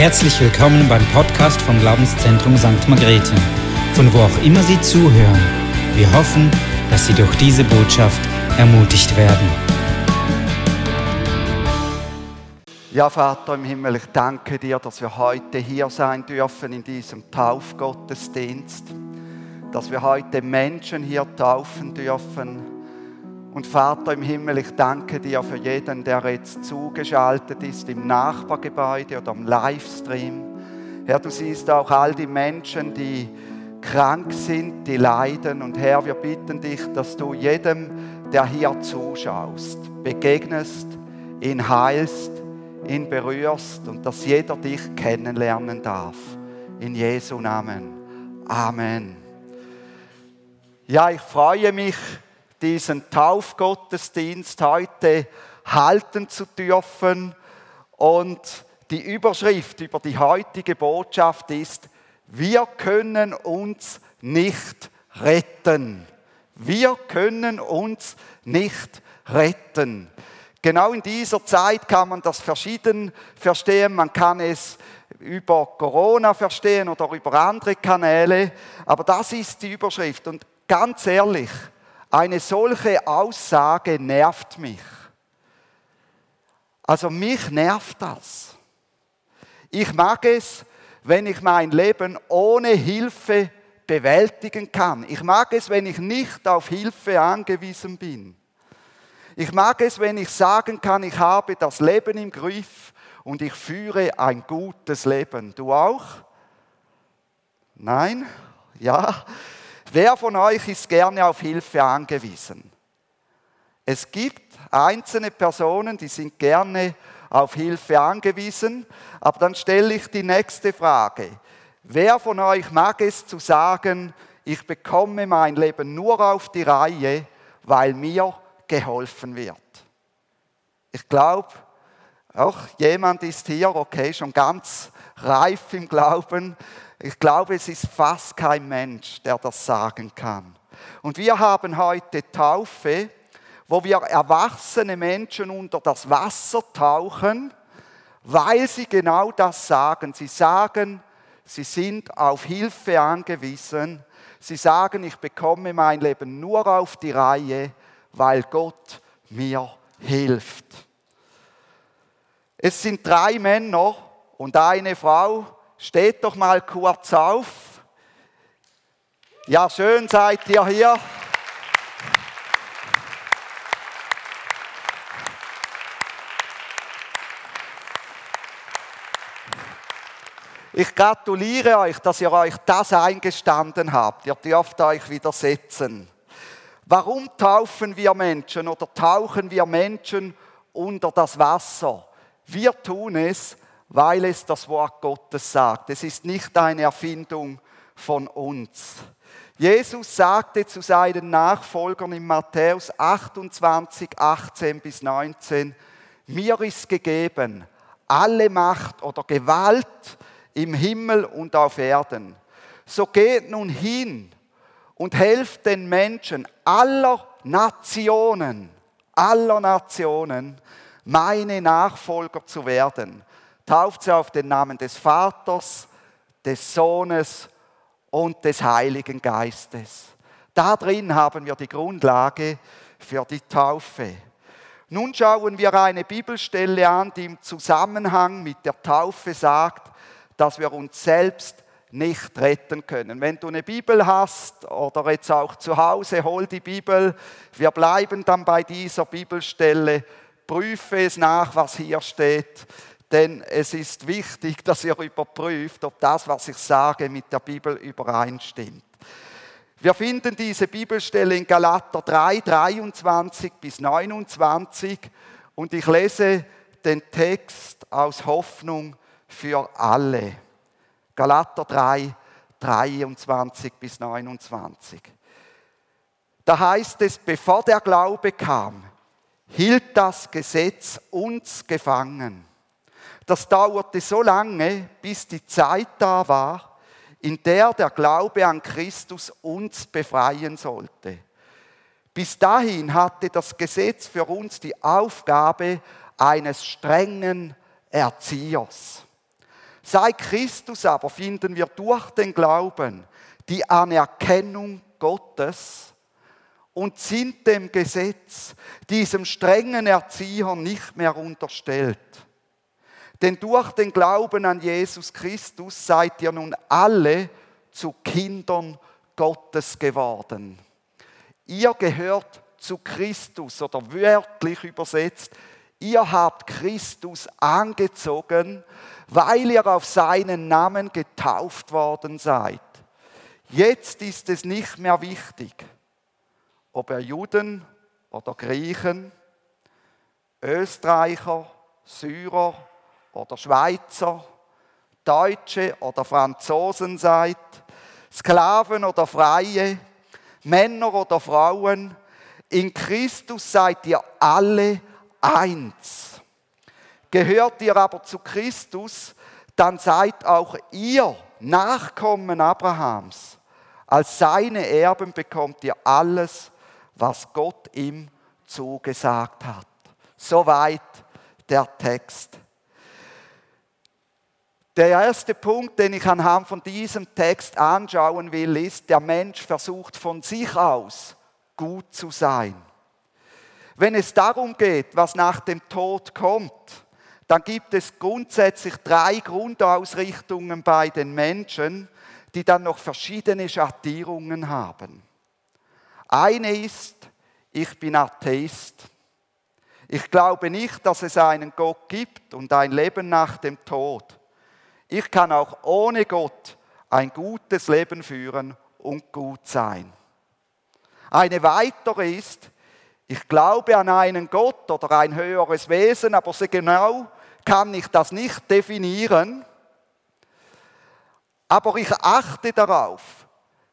Herzlich willkommen beim Podcast vom Glaubenszentrum St. Margrethe, von wo auch immer Sie zuhören. Wir hoffen, dass Sie durch diese Botschaft ermutigt werden. Ja, Vater im Himmel, ich danke dir, dass wir heute hier sein dürfen in diesem Taufgottesdienst, dass wir heute Menschen hier taufen dürfen und Vater im Himmel, ich danke dir für jeden, der jetzt zugeschaltet ist im Nachbargebäude oder am Livestream. Herr, du siehst auch all die Menschen, die krank sind, die leiden. Und Herr, wir bitten dich, dass du jedem, der hier zuschaust, begegnest, ihn heilst, ihn berührst und dass jeder dich kennenlernen darf. In Jesu Namen. Amen. Ja, ich freue mich, diesen Taufgottesdienst heute halten zu dürfen. Und die Überschrift über die heutige Botschaft ist, wir können uns nicht retten. Wir können uns nicht retten. Genau in dieser Zeit kann man das verschieden verstehen. Man kann es über Corona verstehen oder über andere Kanäle. Aber das ist die Überschrift. Und ganz ehrlich, eine solche Aussage nervt mich. Also mich nervt das. Ich mag es, wenn ich mein Leben ohne Hilfe bewältigen kann. Ich mag es, wenn ich nicht auf Hilfe angewiesen bin. Ich mag es, wenn ich sagen kann, ich habe das Leben im Griff und ich führe ein gutes Leben. Du auch? Nein? Ja? Wer von euch ist gerne auf Hilfe angewiesen? Es gibt einzelne Personen, die sind gerne auf Hilfe angewiesen, aber dann stelle ich die nächste Frage. Wer von euch mag es zu sagen, ich bekomme mein Leben nur auf die Reihe, weil mir geholfen wird? Ich glaube, auch jemand ist hier, okay, schon ganz reif im Glauben, ich glaube, es ist fast kein Mensch, der das sagen kann. Und wir haben heute Taufe, wo wir erwachsene Menschen unter das Wasser tauchen, weil sie genau das sagen. Sie sagen, sie sind auf Hilfe angewiesen. Sie sagen, ich bekomme mein Leben nur auf die Reihe, weil Gott mir hilft. Es sind drei Männer und eine Frau, Steht doch mal kurz auf. Ja, schön seid ihr hier. Ich gratuliere euch, dass ihr euch das eingestanden habt. Ihr dürft euch widersetzen. Warum taufen wir Menschen oder tauchen wir Menschen unter das Wasser? Wir tun es, weil es das Wort Gottes sagt. Es ist nicht eine Erfindung von uns. Jesus sagte zu seinen Nachfolgern in Matthäus 28, 18 bis 19, mir ist gegeben alle Macht oder Gewalt im Himmel und auf Erden. So geht nun hin und helft den Menschen aller Nationen, aller Nationen, meine Nachfolger zu werden tauft sie auf den Namen des Vaters, des Sohnes und des Heiligen Geistes. Da drin haben wir die Grundlage für die Taufe. Nun schauen wir eine Bibelstelle an, die im Zusammenhang mit der Taufe sagt, dass wir uns selbst nicht retten können. Wenn du eine Bibel hast oder jetzt auch zu Hause, hol die Bibel. Wir bleiben dann bei dieser Bibelstelle. Prüfe es nach, was hier steht. Denn es ist wichtig, dass ihr überprüft, ob das, was ich sage, mit der Bibel übereinstimmt. Wir finden diese Bibelstelle in Galater 3, 23 bis 29 und ich lese den Text aus Hoffnung für alle. Galater 3, 23 bis 29. Da heißt es, bevor der Glaube kam, hielt das Gesetz uns gefangen das dauerte so lange, bis die Zeit da war, in der der Glaube an Christus uns befreien sollte. Bis dahin hatte das Gesetz für uns die Aufgabe eines strengen Erziehers. Sei Christus aber finden wir durch den Glauben die Anerkennung Gottes und sind dem Gesetz, diesem strengen Erzieher nicht mehr unterstellt. Denn durch den Glauben an Jesus Christus seid ihr nun alle zu Kindern Gottes geworden. Ihr gehört zu Christus oder wörtlich übersetzt, ihr habt Christus angezogen, weil ihr auf seinen Namen getauft worden seid. Jetzt ist es nicht mehr wichtig, ob er Juden oder Griechen, Österreicher, Syrer oder Schweizer, Deutsche oder Franzosen seid, Sklaven oder Freie, Männer oder Frauen, in Christus seid ihr alle eins. Gehört ihr aber zu Christus, dann seid auch ihr Nachkommen Abrahams. Als seine Erben bekommt ihr alles, was Gott ihm zugesagt hat. Soweit der Text. Der erste Punkt, den ich anhand von diesem Text anschauen will, ist, der Mensch versucht von sich aus gut zu sein. Wenn es darum geht, was nach dem Tod kommt, dann gibt es grundsätzlich drei Grundausrichtungen bei den Menschen, die dann noch verschiedene Schattierungen haben. Eine ist, ich bin Atheist. Ich glaube nicht, dass es einen Gott gibt und ein Leben nach dem Tod. Ich kann auch ohne Gott ein gutes Leben führen und gut sein. Eine weitere ist, ich glaube an einen Gott oder ein höheres Wesen, aber so genau kann ich das nicht definieren. Aber ich achte darauf,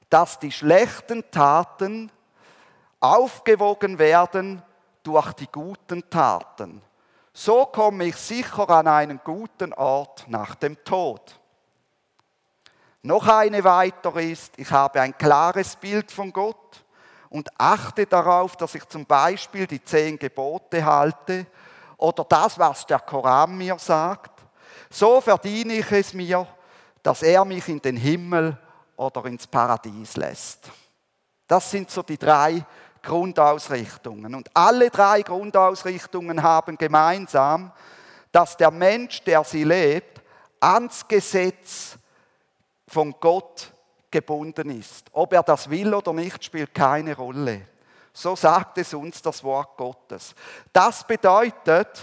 dass die schlechten Taten aufgewogen werden durch die guten Taten. So komme ich sicher an einen guten Ort nach dem Tod. Noch eine weitere ist, ich habe ein klares Bild von Gott und achte darauf, dass ich zum Beispiel die zehn Gebote halte oder das, was der Koran mir sagt. So verdiene ich es mir, dass er mich in den Himmel oder ins Paradies lässt. Das sind so die drei Grundausrichtungen. Und alle drei Grundausrichtungen haben gemeinsam, dass der Mensch, der sie lebt, ans Gesetz von Gott gebunden ist. Ob er das will oder nicht, spielt keine Rolle. So sagt es uns das Wort Gottes. Das bedeutet,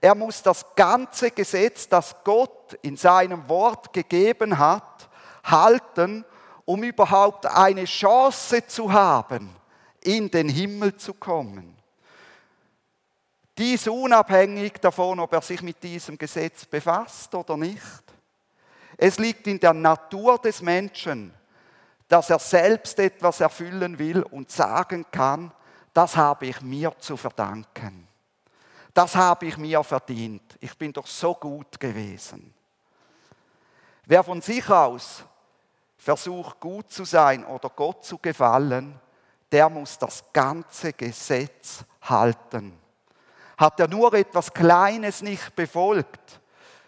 er muss das ganze Gesetz, das Gott in seinem Wort gegeben hat, halten, um überhaupt eine Chance zu haben, in den Himmel zu kommen. Dies unabhängig davon, ob er sich mit diesem Gesetz befasst oder nicht. Es liegt in der Natur des Menschen, dass er selbst etwas erfüllen will und sagen kann, das habe ich mir zu verdanken. Das habe ich mir verdient. Ich bin doch so gut gewesen. Wer von sich aus versucht, gut zu sein oder Gott zu gefallen, der muss das ganze Gesetz halten. Hat er nur etwas Kleines nicht befolgt,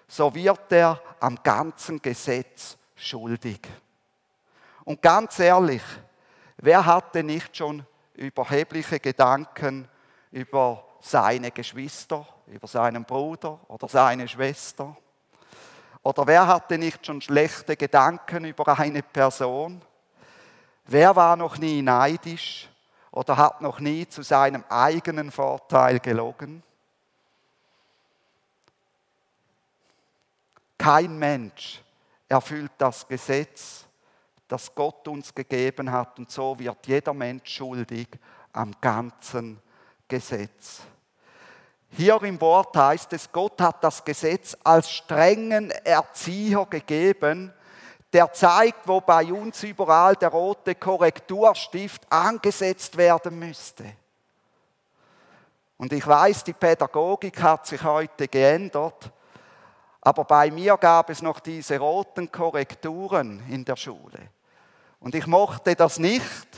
so wird er am ganzen Gesetz schuldig. Und ganz ehrlich, wer hatte nicht schon überhebliche Gedanken über seine Geschwister, über seinen Bruder oder seine Schwester? Oder wer hatte nicht schon schlechte Gedanken über eine Person? Wer war noch nie neidisch oder hat noch nie zu seinem eigenen Vorteil gelogen? Kein Mensch erfüllt das Gesetz, das Gott uns gegeben hat und so wird jeder Mensch schuldig am ganzen Gesetz. Hier im Wort heißt es, Gott hat das Gesetz als strengen Erzieher gegeben, der zeigt, wo bei uns überall der rote Korrekturstift angesetzt werden müsste. Und ich weiß, die Pädagogik hat sich heute geändert, aber bei mir gab es noch diese roten Korrekturen in der Schule. Und ich mochte das nicht,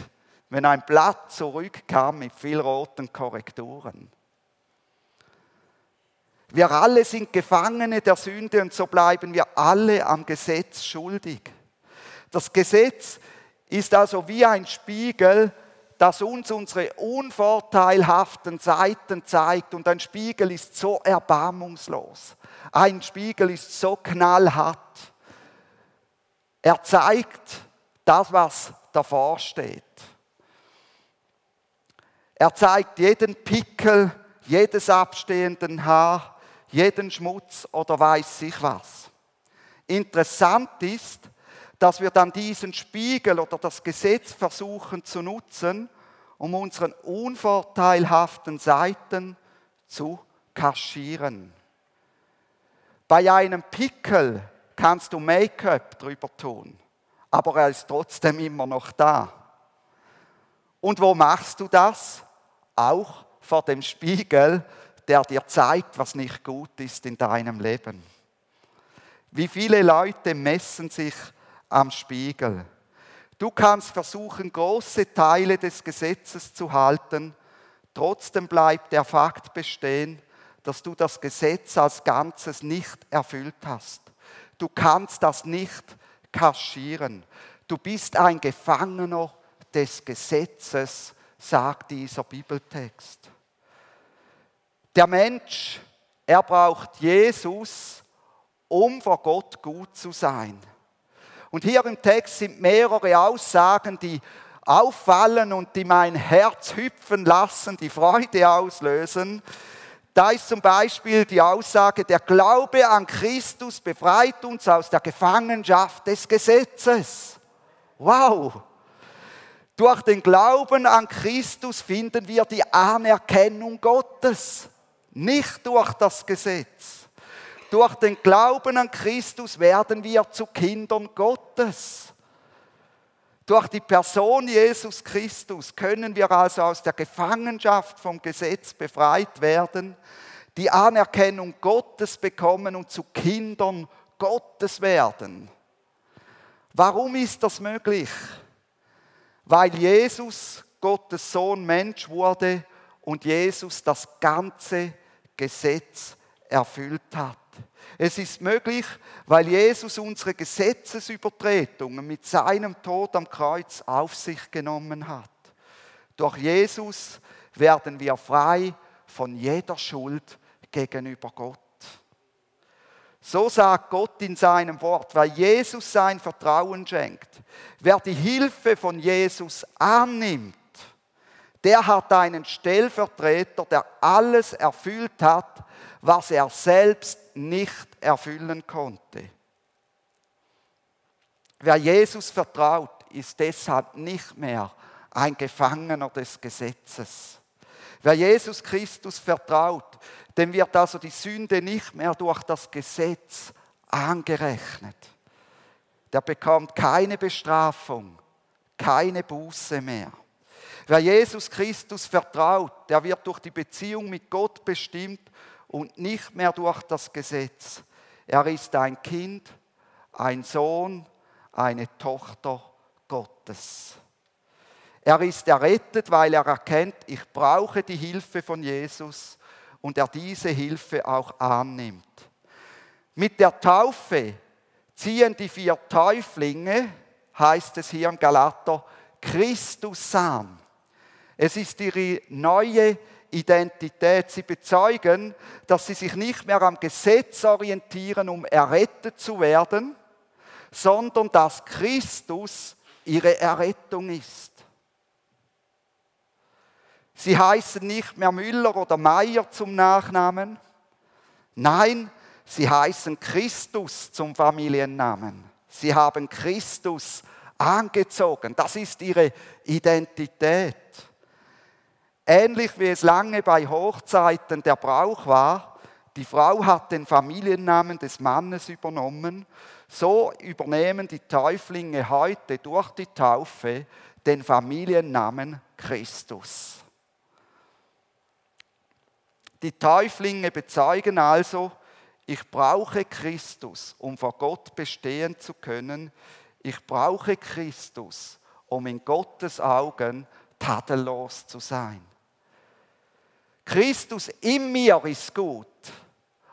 wenn ein Blatt zurückkam mit viel roten Korrekturen. Wir alle sind Gefangene der Sünde und so bleiben wir alle am Gesetz schuldig. Das Gesetz ist also wie ein Spiegel, das uns unsere unvorteilhaften Seiten zeigt. Und ein Spiegel ist so erbarmungslos. Ein Spiegel ist so knallhart. Er zeigt das, was davor steht. Er zeigt jeden Pickel, jedes abstehenden Haar, jeden Schmutz oder weiß sich was. Interessant ist, dass wir dann diesen Spiegel oder das Gesetz versuchen zu nutzen, um unseren unvorteilhaften Seiten zu kaschieren. Bei einem Pickel kannst du Make-up drüber tun, aber er ist trotzdem immer noch da. Und wo machst du das? Auch vor dem Spiegel, der dir zeigt, was nicht gut ist in deinem Leben. Wie viele Leute messen sich am Spiegel? Du kannst versuchen, große Teile des Gesetzes zu halten, trotzdem bleibt der Fakt bestehen, dass du das Gesetz als Ganzes nicht erfüllt hast. Du kannst das nicht kaschieren. Du bist ein Gefangener des Gesetzes, sagt dieser Bibeltext. Der Mensch, er braucht Jesus, um vor Gott gut zu sein. Und hier im Text sind mehrere Aussagen, die auffallen und die mein Herz hüpfen lassen, die Freude auslösen. Da ist zum Beispiel die Aussage, der Glaube an Christus befreit uns aus der Gefangenschaft des Gesetzes. Wow! Durch den Glauben an Christus finden wir die Anerkennung Gottes, nicht durch das Gesetz. Durch den Glauben an Christus werden wir zu Kindern Gottes. Durch die Person Jesus Christus können wir also aus der Gefangenschaft vom Gesetz befreit werden, die Anerkennung Gottes bekommen und zu Kindern Gottes werden. Warum ist das möglich? weil Jesus, Gottes Sohn, Mensch wurde und Jesus das ganze Gesetz erfüllt hat. Es ist möglich, weil Jesus unsere Gesetzesübertretungen mit seinem Tod am Kreuz auf sich genommen hat. Durch Jesus werden wir frei von jeder Schuld gegenüber Gott. So sagt Gott in seinem Wort, weil Jesus sein Vertrauen schenkt. Wer die Hilfe von Jesus annimmt, der hat einen Stellvertreter, der alles erfüllt hat, was er selbst nicht erfüllen konnte. Wer Jesus vertraut, ist deshalb nicht mehr ein Gefangener des Gesetzes. Wer Jesus Christus vertraut, dem wird also die Sünde nicht mehr durch das Gesetz angerechnet. Der bekommt keine Bestrafung, keine Buße mehr. Wer Jesus Christus vertraut, der wird durch die Beziehung mit Gott bestimmt und nicht mehr durch das Gesetz. Er ist ein Kind, ein Sohn, eine Tochter Gottes. Er ist errettet, weil er erkennt, ich brauche die Hilfe von Jesus und er diese Hilfe auch annimmt. Mit der Taufe ziehen die vier Täuflinge, heißt es hier im Galater, Christus an. Es ist ihre neue Identität. Sie bezeugen, dass sie sich nicht mehr am Gesetz orientieren, um errettet zu werden, sondern dass Christus ihre Errettung ist. Sie heißen nicht mehr Müller oder Meier zum Nachnamen. Nein, sie heißen Christus zum Familiennamen. Sie haben Christus angezogen. Das ist ihre Identität. Ähnlich wie es lange bei Hochzeiten der Brauch war, die Frau hat den Familiennamen des Mannes übernommen, so übernehmen die Täuflinge heute durch die Taufe den Familiennamen Christus. Die Täuflinge bezeugen also, ich brauche Christus, um vor Gott bestehen zu können. Ich brauche Christus, um in Gottes Augen tadellos zu sein. Christus in mir ist gut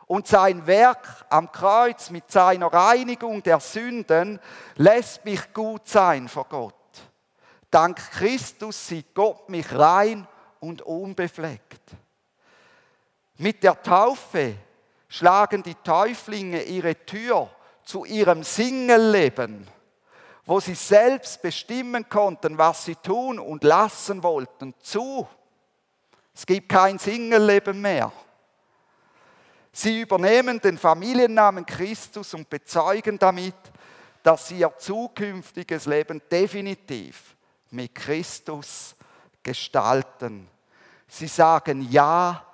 Und sein Werk am Kreuz mit seiner Reinigung der Sünden lässt mich gut sein vor Gott. Dank Christus sieht Gott mich rein und unbefleckt. Mit der Taufe schlagen die Täuflinge ihre Tür zu ihrem Singelleben, wo sie selbst bestimmen konnten, was sie tun und lassen wollten, zu. Es gibt kein Singelleben mehr. Sie übernehmen den Familiennamen Christus und bezeugen damit, dass sie ihr zukünftiges Leben definitiv mit Christus gestalten. Sie sagen Ja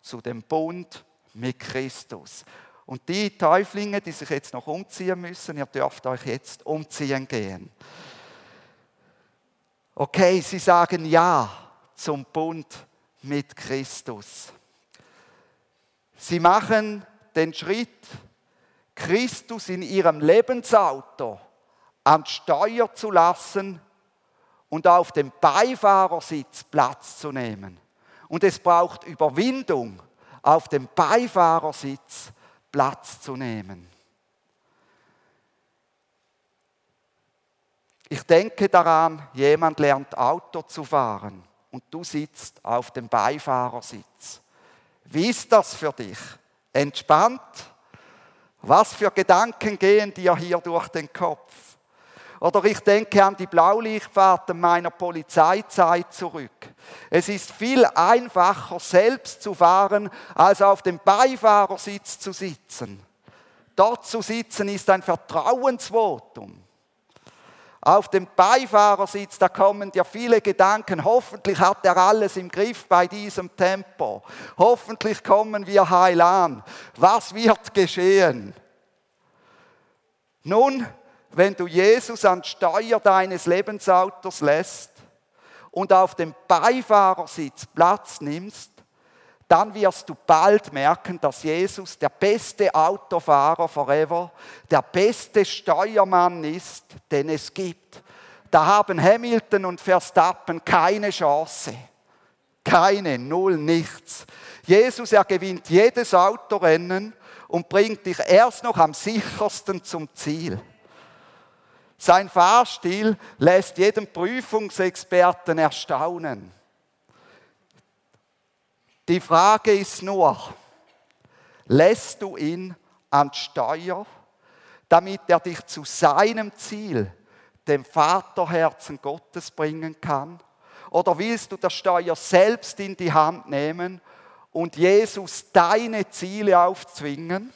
zu dem Bund mit Christus. Und die Täuflinge, die sich jetzt noch umziehen müssen, ihr dürft euch jetzt umziehen gehen. Okay, sie sagen Ja zum Bund mit Christus. Sie machen den Schritt, Christus in ihrem Lebensauto an Steuer zu lassen und auf dem Beifahrersitz Platz zu nehmen. Und es braucht Überwindung, auf dem Beifahrersitz Platz zu nehmen. Ich denke daran, jemand lernt Auto zu fahren und du sitzt auf dem Beifahrersitz. Wie ist das für dich? Entspannt? Was für Gedanken gehen dir hier durch den Kopf? Oder ich denke an die Blaulichtfahrten meiner Polizeizeit zurück. Es ist viel einfacher, selbst zu fahren, als auf dem Beifahrersitz zu sitzen. Dort zu sitzen ist ein Vertrauensvotum auf dem Beifahrersitz, da kommen dir viele Gedanken. Hoffentlich hat er alles im Griff bei diesem Tempo. Hoffentlich kommen wir heil an. Was wird geschehen? Nun, wenn du Jesus an Steuer deines Lebensautos lässt und auf dem Beifahrersitz Platz nimmst, dann wirst du bald merken, dass Jesus der beste Autofahrer forever, der beste Steuermann ist, den es gibt. Da haben Hamilton und Verstappen keine Chance. Keine, null, nichts. Jesus, er gewinnt jedes Autorennen und bringt dich erst noch am sichersten zum Ziel. Sein Fahrstil lässt jeden Prüfungsexperten erstaunen. Die Frage ist nur, lässt du ihn an Steuer, damit er dich zu seinem Ziel, dem Vaterherzen Gottes bringen kann? Oder willst du das Steuer selbst in die Hand nehmen und Jesus deine Ziele aufzwingen?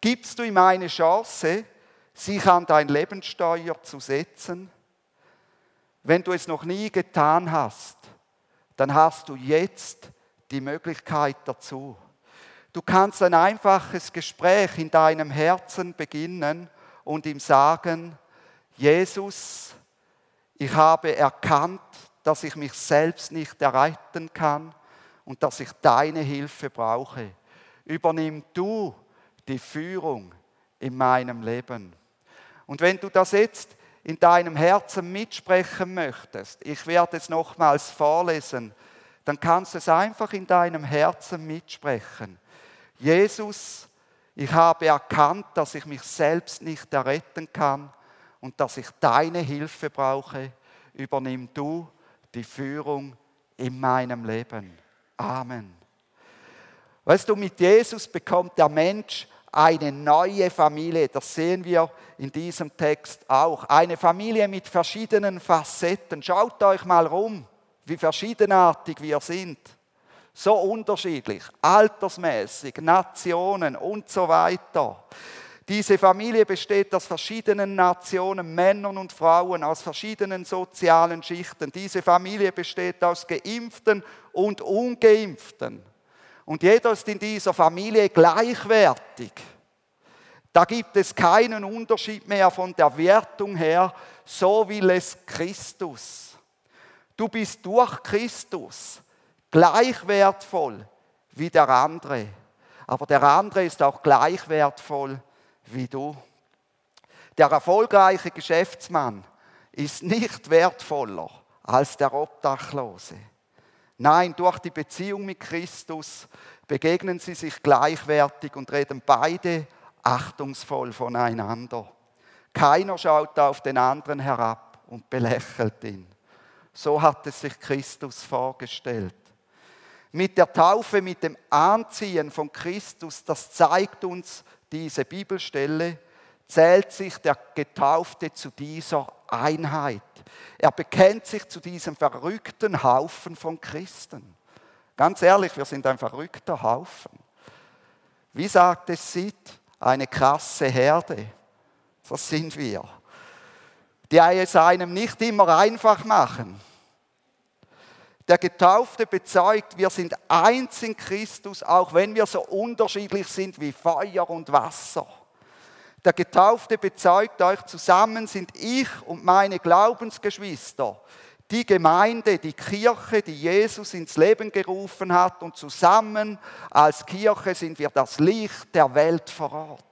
Gibst du ihm eine Chance, sich an dein Lebenssteuer zu setzen? Wenn du es noch nie getan hast, dann hast du jetzt die Möglichkeit dazu. Du kannst ein einfaches Gespräch in deinem Herzen beginnen und ihm sagen, Jesus, ich habe erkannt, dass ich mich selbst nicht erretten kann und dass ich deine Hilfe brauche. Übernimm du die Führung in meinem Leben. Und wenn du das jetzt in deinem Herzen mitsprechen möchtest, ich werde es nochmals vorlesen, dann kannst du es einfach in deinem Herzen mitsprechen. Jesus, ich habe erkannt, dass ich mich selbst nicht erretten kann und dass ich deine Hilfe brauche. Übernimm du die Führung in meinem Leben. Amen. Weißt du, mit Jesus bekommt der Mensch eine neue Familie. Das sehen wir in diesem Text auch. Eine Familie mit verschiedenen Facetten. Schaut euch mal rum, wie verschiedenartig wir sind. So unterschiedlich, altersmäßig, Nationen und so weiter. Diese Familie besteht aus verschiedenen Nationen, Männern und Frauen, aus verschiedenen sozialen Schichten. Diese Familie besteht aus Geimpften und Ungeimpften. Und jeder ist in dieser Familie gleichwertig. Da gibt es keinen Unterschied mehr von der Wertung her, so will es Christus. Du bist durch Christus gleich wertvoll wie der andere. Aber der andere ist auch gleich wertvoll wie du. Der erfolgreiche Geschäftsmann ist nicht wertvoller als der Obdachlose. Nein, durch die Beziehung mit Christus begegnen sie sich gleichwertig und reden beide achtungsvoll voneinander. Keiner schaut auf den anderen herab und belächelt ihn. So hat es sich Christus vorgestellt. Mit der Taufe, mit dem Anziehen von Christus, das zeigt uns diese Bibelstelle, zählt sich der Getaufte zu dieser Einheit. Er bekennt sich zu diesem verrückten Haufen von Christen. Ganz ehrlich, wir sind ein verrückter Haufen. Wie sagt es Sid? Eine krasse Herde. Das sind wir. Die es einem nicht immer einfach machen. Der Getaufte bezeugt, wir sind eins in Christus, auch wenn wir so unterschiedlich sind wie Feuer und Wasser. Der Getaufte bezeugt euch, zusammen sind ich und meine Glaubensgeschwister, die Gemeinde, die Kirche, die Jesus ins Leben gerufen hat und zusammen als Kirche sind wir das Licht der Welt vor Ort.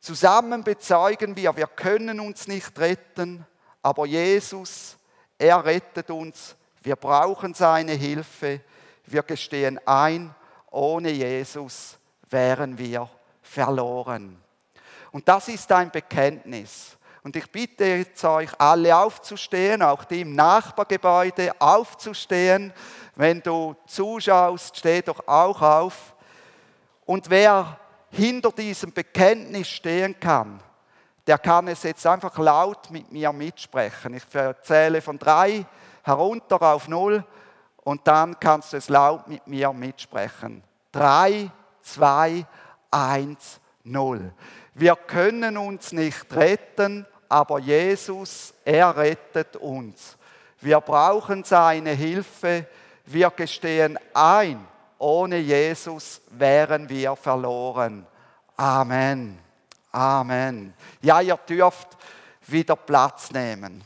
Zusammen bezeugen wir, wir können uns nicht retten, aber Jesus er rettet uns. Wir brauchen seine Hilfe. Wir gestehen ein, ohne Jesus wären wir verloren. Und das ist ein Bekenntnis. Und ich bitte jetzt euch alle aufzustehen, auch die im Nachbargebäude aufzustehen. Wenn du zuschaust, steh doch auch auf. Und wer hinter diesem Bekenntnis stehen kann, der kann es jetzt einfach laut mit mir mitsprechen. Ich erzähle von drei herunter auf null und dann kannst du es laut mit mir mitsprechen. Drei, zwei, null. Wir können uns nicht retten, aber Jesus, er rettet uns. Wir brauchen seine Hilfe. Wir gestehen ein, ohne Jesus wären wir verloren. Amen. Amen. Ja, ihr dürft wieder Platz nehmen.